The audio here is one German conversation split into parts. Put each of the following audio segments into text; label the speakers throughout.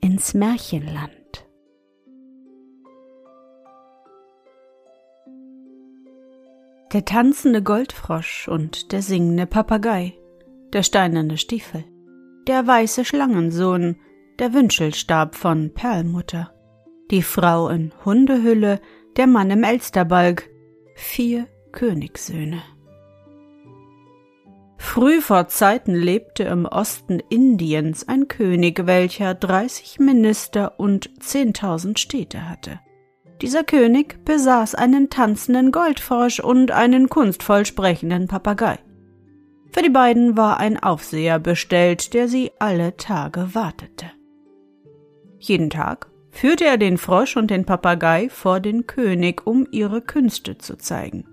Speaker 1: ins Märchenland. Der tanzende Goldfrosch und der singende Papagei, der steinerne Stiefel, der weiße Schlangensohn, der Wünschelstab von Perlmutter, die Frau in Hundehülle, der Mann im Elsterbalg, vier Königssöhne. Früh vor Zeiten lebte im Osten Indiens ein König, welcher dreißig Minister und zehntausend Städte hatte. Dieser König besaß einen tanzenden Goldfrosch und einen kunstvoll sprechenden Papagei. Für die beiden war ein Aufseher bestellt, der sie alle Tage wartete. Jeden Tag führte er den Frosch und den Papagei vor den König, um ihre Künste zu zeigen.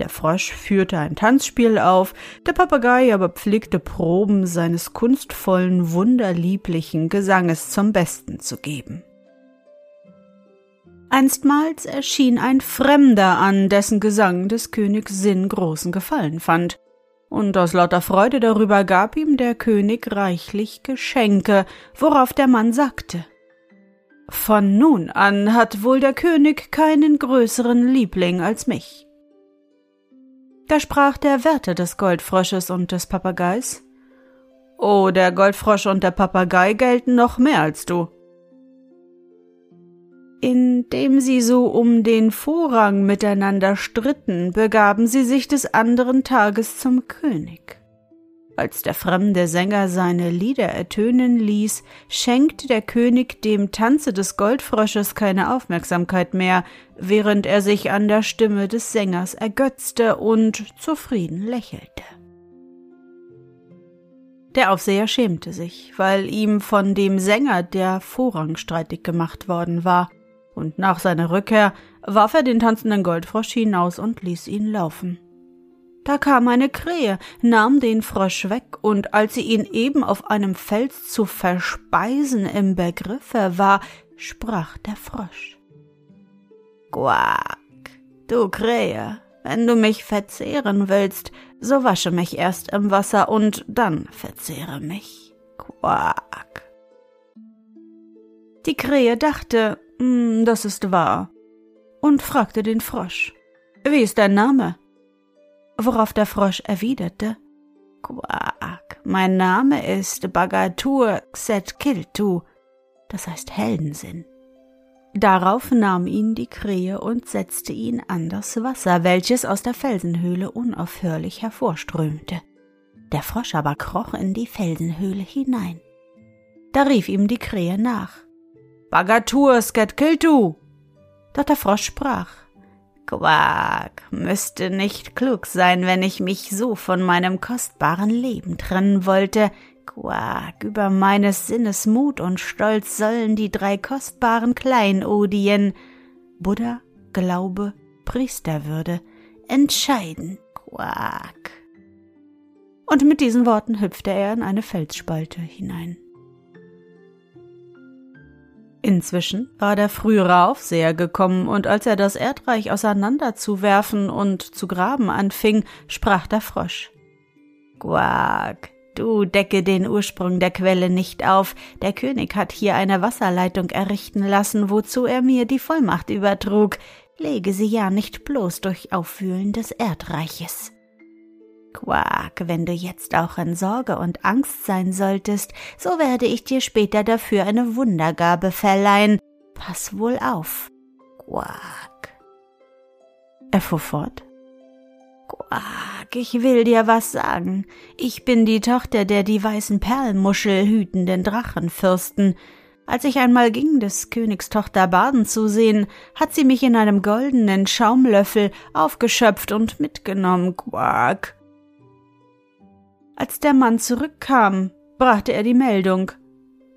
Speaker 1: Der Frosch führte ein Tanzspiel auf, der Papagei aber pflegte Proben seines kunstvollen, wunderlieblichen Gesanges zum Besten zu geben. Einstmals erschien ein Fremder an, dessen Gesang des Königs Sinn großen Gefallen fand, und aus lauter Freude darüber gab ihm der König reichlich Geschenke, worauf der Mann sagte Von nun an hat wohl der König keinen größeren Liebling als mich. Da sprach der Wärter des Goldfrosches und des Papageis Oh, der Goldfrosch und der Papagei gelten noch mehr als du. Indem sie so um den Vorrang miteinander stritten, begaben sie sich des anderen Tages zum König. Als der fremde Sänger seine Lieder ertönen ließ, schenkte der König dem Tanze des Goldfrosches keine Aufmerksamkeit mehr, während er sich an der Stimme des Sängers ergötzte und zufrieden lächelte. Der Aufseher schämte sich, weil ihm von dem Sänger der Vorrang streitig gemacht worden war, und nach seiner Rückkehr warf er den tanzenden Goldfrosch hinaus und ließ ihn laufen. Da kam eine Krähe, nahm den Frosch weg, und als sie ihn eben auf einem Fels zu verspeisen im Begriffe war, sprach der Frosch. Quack, du Krähe, wenn du mich verzehren willst, so wasche mich erst im Wasser und dann verzehre mich. Quack. Die Krähe dachte, hm, das ist wahr, und fragte den Frosch, wie ist dein Name? Worauf der Frosch erwiderte Quack, mein Name ist Bagatur Xetkiltu, das heißt Heldensinn. Darauf nahm ihn die Krähe und setzte ihn an das Wasser, welches aus der Felsenhöhle unaufhörlich hervorströmte. Der Frosch aber kroch in die Felsenhöhle hinein. Da rief ihm die Krähe nach. Bagatur Sketkiltu! Doch der Frosch sprach. Quack, müsste nicht klug sein, wenn ich mich so von meinem kostbaren Leben trennen wollte. Quack, über meines Sinnes Mut und Stolz sollen die drei kostbaren Kleinodien Buddha, Glaube, Priesterwürde entscheiden. Quack. Und mit diesen Worten hüpfte er in eine Felsspalte hinein. Inzwischen war der frühere Aufseher gekommen, und als er das Erdreich auseinanderzuwerfen und zu graben anfing, sprach der Frosch. Quack, du decke den Ursprung der Quelle nicht auf, der König hat hier eine Wasserleitung errichten lassen, wozu er mir die Vollmacht übertrug, lege sie ja nicht bloß durch Aufwühlen des Erdreiches. Quack, wenn du jetzt auch in Sorge und Angst sein solltest, so werde ich dir später dafür eine Wundergabe verleihen. pass wohl auf. Quack. Er fuhr fort. Quack, ich will dir was sagen. Ich bin die Tochter der die weißen Perlmuschel hütenden Drachenfürsten. Als ich einmal ging, des Königs Tochter baden zu sehen, hat sie mich in einem goldenen Schaumlöffel aufgeschöpft und mitgenommen. Quack. Als der Mann zurückkam, brachte er die Meldung.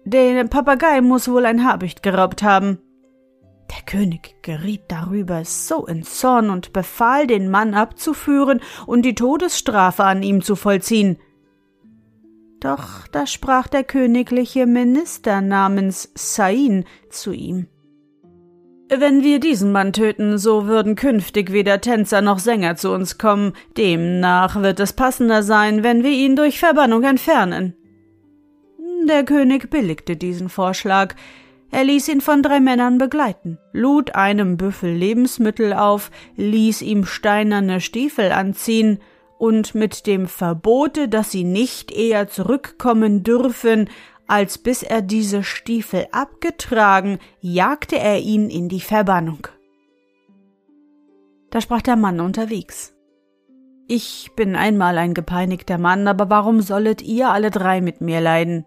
Speaker 1: Den Papagei muss wohl ein Habicht geraubt haben. Der König geriet darüber so in Zorn und befahl, den Mann abzuführen und die Todesstrafe an ihm zu vollziehen. Doch da sprach der königliche Minister namens Sain zu ihm. Wenn wir diesen Mann töten, so würden künftig weder Tänzer noch Sänger zu uns kommen, demnach wird es passender sein, wenn wir ihn durch Verbannung entfernen. Der König billigte diesen Vorschlag, er ließ ihn von drei Männern begleiten, lud einem Büffel Lebensmittel auf, ließ ihm steinerne Stiefel anziehen, und mit dem Verbote, dass sie nicht eher zurückkommen dürfen, als bis er diese Stiefel abgetragen, jagte er ihn in die Verbannung. Da sprach der Mann unterwegs. Ich bin einmal ein gepeinigter Mann, aber warum sollet ihr alle drei mit mir leiden?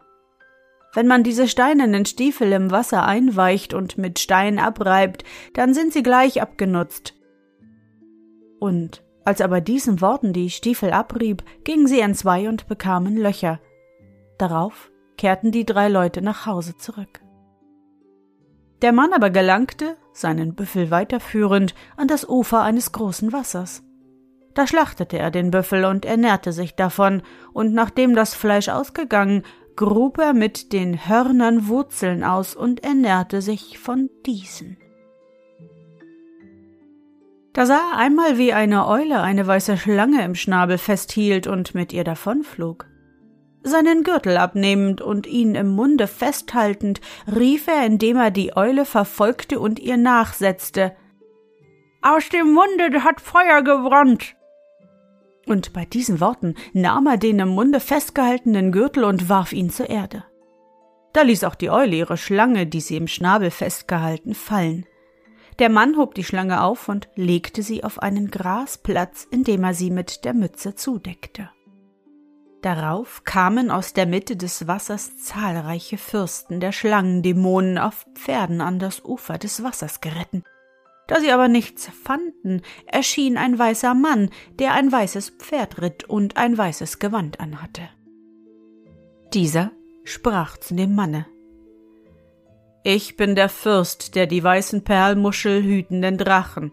Speaker 1: Wenn man diese steinernen Stiefel im Wasser einweicht und mit Stein abreibt, dann sind sie gleich abgenutzt. Und als er bei diesen Worten die Stiefel abrieb, gingen sie entzwei und bekamen Löcher. Darauf kehrten die drei Leute nach Hause zurück. Der Mann aber gelangte, seinen Büffel weiterführend, an das Ufer eines großen Wassers. Da schlachtete er den Büffel und ernährte sich davon, und nachdem das Fleisch ausgegangen, grub er mit den Hörnern Wurzeln aus und ernährte sich von diesen. Da sah er einmal, wie eine Eule eine weiße Schlange im Schnabel festhielt und mit ihr davonflog. Seinen Gürtel abnehmend und ihn im Munde festhaltend, rief er, indem er die Eule verfolgte und ihr nachsetzte Aus dem Munde hat Feuer gebrannt und bei diesen Worten nahm er den im Munde festgehaltenen Gürtel und warf ihn zur Erde. Da ließ auch die Eule ihre Schlange, die sie im Schnabel festgehalten, fallen. Der Mann hob die Schlange auf und legte sie auf einen Grasplatz, indem er sie mit der Mütze zudeckte. Darauf kamen aus der Mitte des Wassers zahlreiche Fürsten der Schlangendämonen auf Pferden an das Ufer des Wassers geritten. Da sie aber nichts fanden, erschien ein weißer Mann, der ein weißes Pferd ritt und ein weißes Gewand anhatte. Dieser sprach zu dem Manne Ich bin der Fürst der die weißen Perlmuschel hütenden Drachen.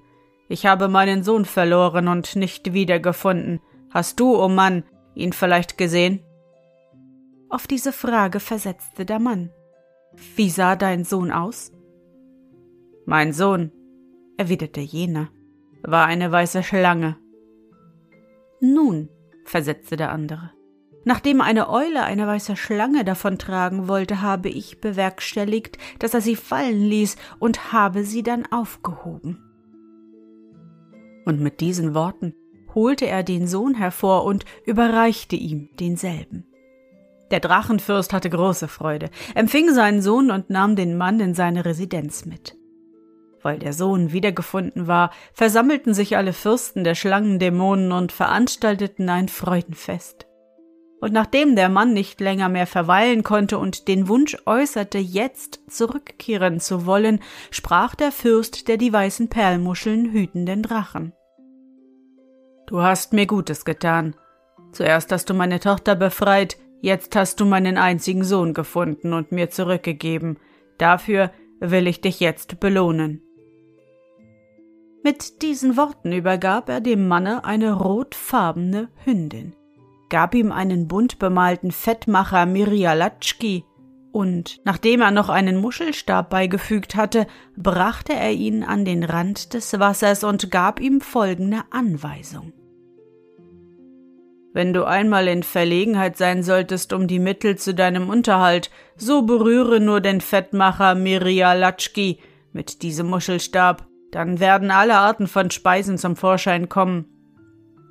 Speaker 1: Ich habe meinen Sohn verloren und nicht wiedergefunden. Hast du, o oh Mann, ihn vielleicht gesehen? Auf diese Frage versetzte der Mann Wie sah dein Sohn aus? Mein Sohn, erwiderte jener, war eine weiße Schlange. Nun, versetzte der andere, nachdem eine Eule eine weiße Schlange davontragen wollte, habe ich bewerkstelligt, dass er sie fallen ließ und habe sie dann aufgehoben. Und mit diesen Worten holte er den Sohn hervor und überreichte ihm denselben. Der Drachenfürst hatte große Freude, empfing seinen Sohn und nahm den Mann in seine Residenz mit. Weil der Sohn wiedergefunden war, versammelten sich alle Fürsten der Schlangendämonen und veranstalteten ein Freudenfest. Und nachdem der Mann nicht länger mehr verweilen konnte und den Wunsch äußerte, jetzt zurückkehren zu wollen, sprach der Fürst der die weißen Perlmuscheln hütenden Drachen. Du hast mir Gutes getan. Zuerst hast du meine Tochter befreit, jetzt hast du meinen einzigen Sohn gefunden und mir zurückgegeben. Dafür will ich dich jetzt belohnen. Mit diesen Worten übergab er dem Manne eine rotfarbene Hündin, gab ihm einen bunt bemalten Fettmacher Mirialatschki, und nachdem er noch einen Muschelstab beigefügt hatte, brachte er ihn an den Rand des Wassers und gab ihm folgende Anweisung. Wenn du einmal in Verlegenheit sein solltest um die Mittel zu deinem Unterhalt, so berühre nur den Fettmacher Mirialatschki mit diesem Muschelstab, dann werden alle Arten von Speisen zum Vorschein kommen.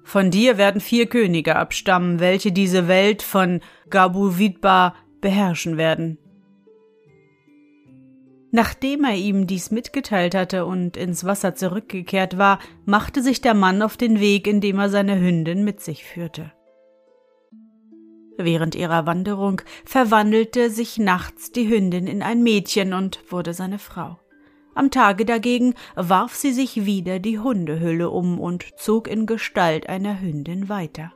Speaker 1: Von dir werden vier Könige abstammen, welche diese Welt von Gabu Vidba beherrschen werden. Nachdem er ihm dies mitgeteilt hatte und ins Wasser zurückgekehrt war, machte sich der Mann auf den Weg, indem er seine Hündin mit sich führte. Während ihrer Wanderung verwandelte sich nachts die Hündin in ein Mädchen und wurde seine Frau. Am Tage dagegen warf sie sich wieder die Hundehülle um und zog in Gestalt einer Hündin weiter.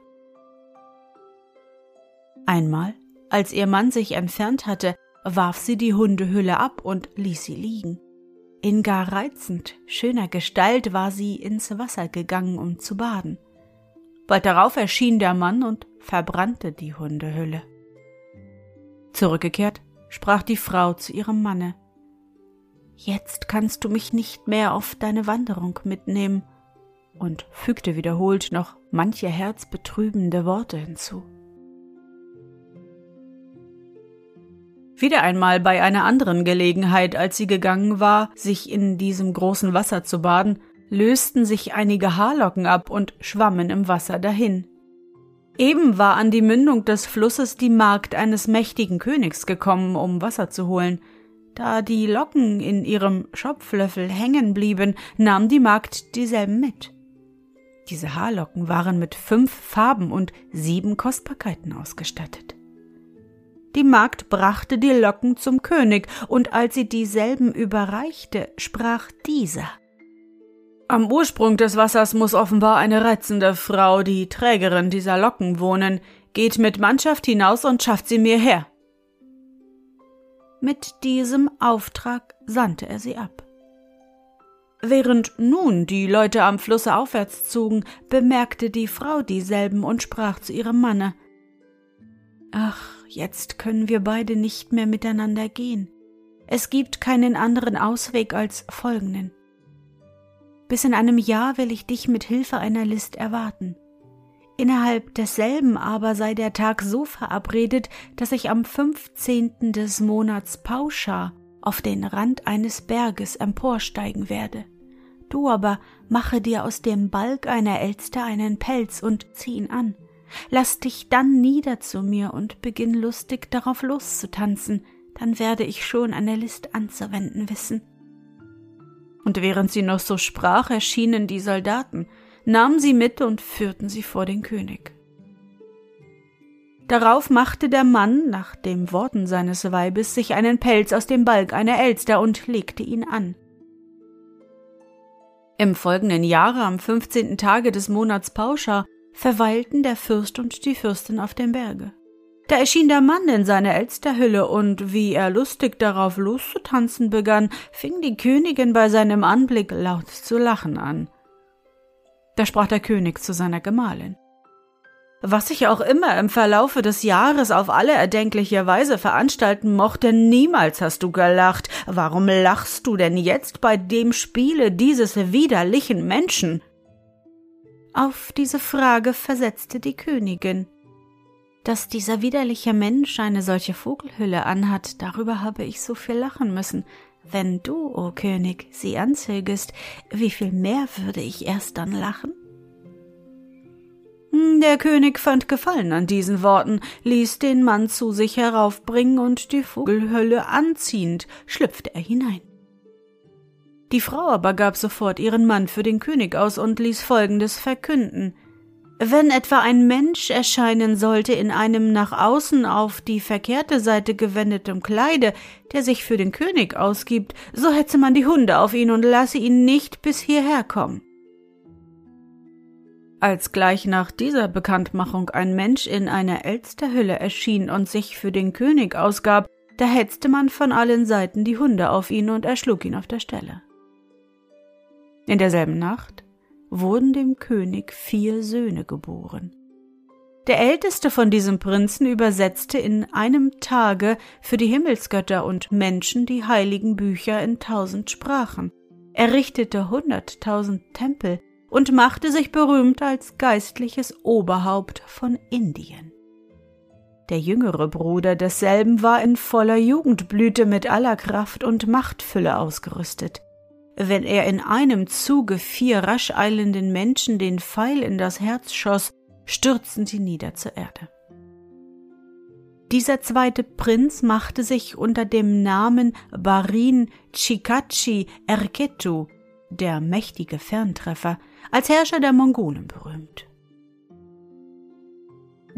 Speaker 1: Einmal, als ihr Mann sich entfernt hatte, warf sie die Hundehülle ab und ließ sie liegen. In gar reizend schöner Gestalt war sie ins Wasser gegangen, um zu baden. Bald darauf erschien der Mann und verbrannte die Hundehülle. Zurückgekehrt, sprach die Frau zu ihrem Manne Jetzt kannst du mich nicht mehr auf deine Wanderung mitnehmen, und fügte wiederholt noch manche herzbetrübende Worte hinzu. Wieder einmal bei einer anderen Gelegenheit, als sie gegangen war, sich in diesem großen Wasser zu baden, lösten sich einige Haarlocken ab und schwammen im Wasser dahin. Eben war an die Mündung des Flusses die Magd eines mächtigen Königs gekommen, um Wasser zu holen. Da die Locken in ihrem Schopflöffel hängen blieben, nahm die Magd dieselben mit. Diese Haarlocken waren mit fünf Farben und sieben Kostbarkeiten ausgestattet. Die Magd brachte die Locken zum König, und als sie dieselben überreichte, sprach dieser Am Ursprung des Wassers muss offenbar eine reizende Frau, die Trägerin dieser Locken, wohnen. Geht mit Mannschaft hinaus und schafft sie mir her. Mit diesem Auftrag sandte er sie ab. Während nun die Leute am Flusse aufwärts zogen, bemerkte die Frau dieselben und sprach zu ihrem Manne Ach, jetzt können wir beide nicht mehr miteinander gehen. Es gibt keinen anderen Ausweg als folgenden. Bis in einem Jahr will ich dich mit Hilfe einer List erwarten. Innerhalb desselben aber sei der Tag so verabredet, dass ich am 15. des Monats Pauscha auf den Rand eines Berges emporsteigen werde. Du aber mache dir aus dem Balg einer Elster einen Pelz und zieh ihn an. Lass dich dann nieder zu mir und beginn lustig darauf loszutanzen, dann werde ich schon eine List anzuwenden wissen. Und während sie noch so sprach, erschienen die Soldaten, nahmen sie mit und führten sie vor den König. Darauf machte der Mann, nach den Worten seines Weibes, sich einen Pelz aus dem Balg einer Elster und legte ihn an. Im folgenden Jahre, am fünfzehnten Tage des Monats Pauscha, verweilten der Fürst und die Fürstin auf dem Berge. Da erschien der Mann in seiner Elsterhülle, und wie er lustig darauf loszutanzen begann, fing die Königin bei seinem Anblick laut zu lachen an. Da sprach der König zu seiner Gemahlin. Was ich auch immer im Verlaufe des Jahres auf alle erdenkliche Weise veranstalten mochte, niemals hast du gelacht. Warum lachst du denn jetzt bei dem Spiele dieses widerlichen Menschen? Auf diese Frage versetzte die Königin. Dass dieser widerliche Mensch eine solche Vogelhülle anhat, darüber habe ich so viel lachen müssen. Wenn du, o oh König, sie anzögest, wie viel mehr würde ich erst dann lachen? Der König fand Gefallen an diesen Worten, ließ den Mann zu sich heraufbringen und die Vogelhülle anziehend schlüpfte er hinein. Die Frau aber gab sofort ihren Mann für den König aus und ließ Folgendes verkünden. Wenn etwa ein Mensch erscheinen sollte in einem nach außen auf die verkehrte Seite gewendetem Kleide, der sich für den König ausgibt, so hetze man die Hunde auf ihn und lasse ihn nicht bis hierher kommen. Als gleich nach dieser Bekanntmachung ein Mensch in einer Elsterhülle erschien und sich für den König ausgab, da hetzte man von allen Seiten die Hunde auf ihn und erschlug ihn auf der Stelle. In derselben Nacht wurden dem König vier Söhne geboren. Der älteste von diesem Prinzen übersetzte in einem Tage für die Himmelsgötter und Menschen die heiligen Bücher in tausend Sprachen, errichtete hunderttausend Tempel und machte sich berühmt als geistliches Oberhaupt von Indien. Der jüngere Bruder desselben war in voller Jugendblüte mit aller Kraft und Machtfülle ausgerüstet wenn er in einem Zuge vier rasch eilenden Menschen den Pfeil in das Herz schoss, stürzten sie nieder zur Erde. Dieser zweite Prinz machte sich unter dem Namen Barin Chikachi Erketu, der mächtige Ferntreffer, als Herrscher der Mongolen berühmt.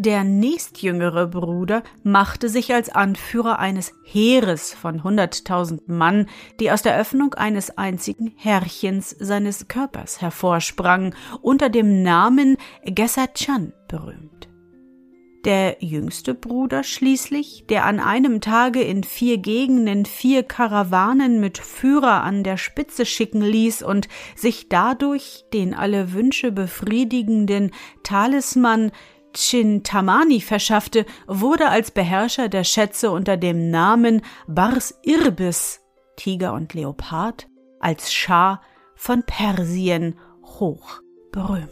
Speaker 1: Der nächstjüngere Bruder machte sich als Anführer eines Heeres von hunderttausend Mann, die aus der Öffnung eines einzigen Härchens seines Körpers hervorsprangen, unter dem Namen Gesachan berühmt. Der jüngste Bruder schließlich, der an einem Tage in vier Gegenden vier Karawanen mit Führer an der Spitze schicken ließ und sich dadurch den alle Wünsche befriedigenden Talisman Chintamani verschaffte, wurde als Beherrscher der Schätze unter dem Namen Bars Irbis, Tiger und Leopard, als Schah von Persien hoch berühmt.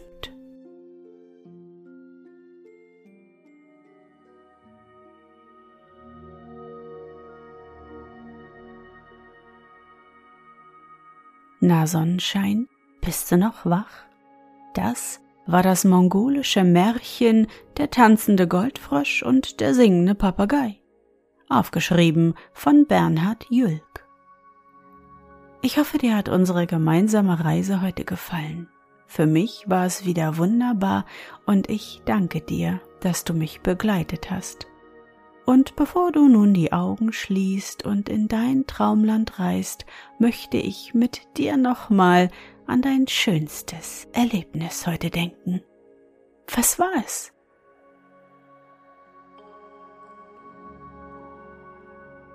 Speaker 1: Na Sonnenschein, bist du noch wach? Das war das mongolische Märchen Der tanzende Goldfrosch und der singende Papagei, aufgeschrieben von Bernhard Jülk. Ich hoffe, dir hat unsere gemeinsame Reise heute gefallen. Für mich war es wieder wunderbar und ich danke dir, dass du mich begleitet hast. Und bevor du nun die Augen schließt und in dein Traumland reist, möchte ich mit dir nochmal an dein schönstes Erlebnis heute denken. Was war es?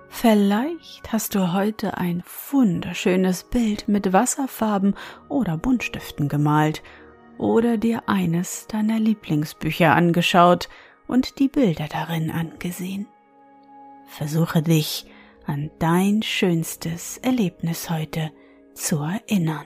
Speaker 1: Vielleicht hast du heute ein wunderschönes Bild mit Wasserfarben oder Buntstiften gemalt oder dir eines deiner Lieblingsbücher angeschaut und die Bilder darin angesehen. Versuche dich an dein schönstes Erlebnis heute zu erinnern.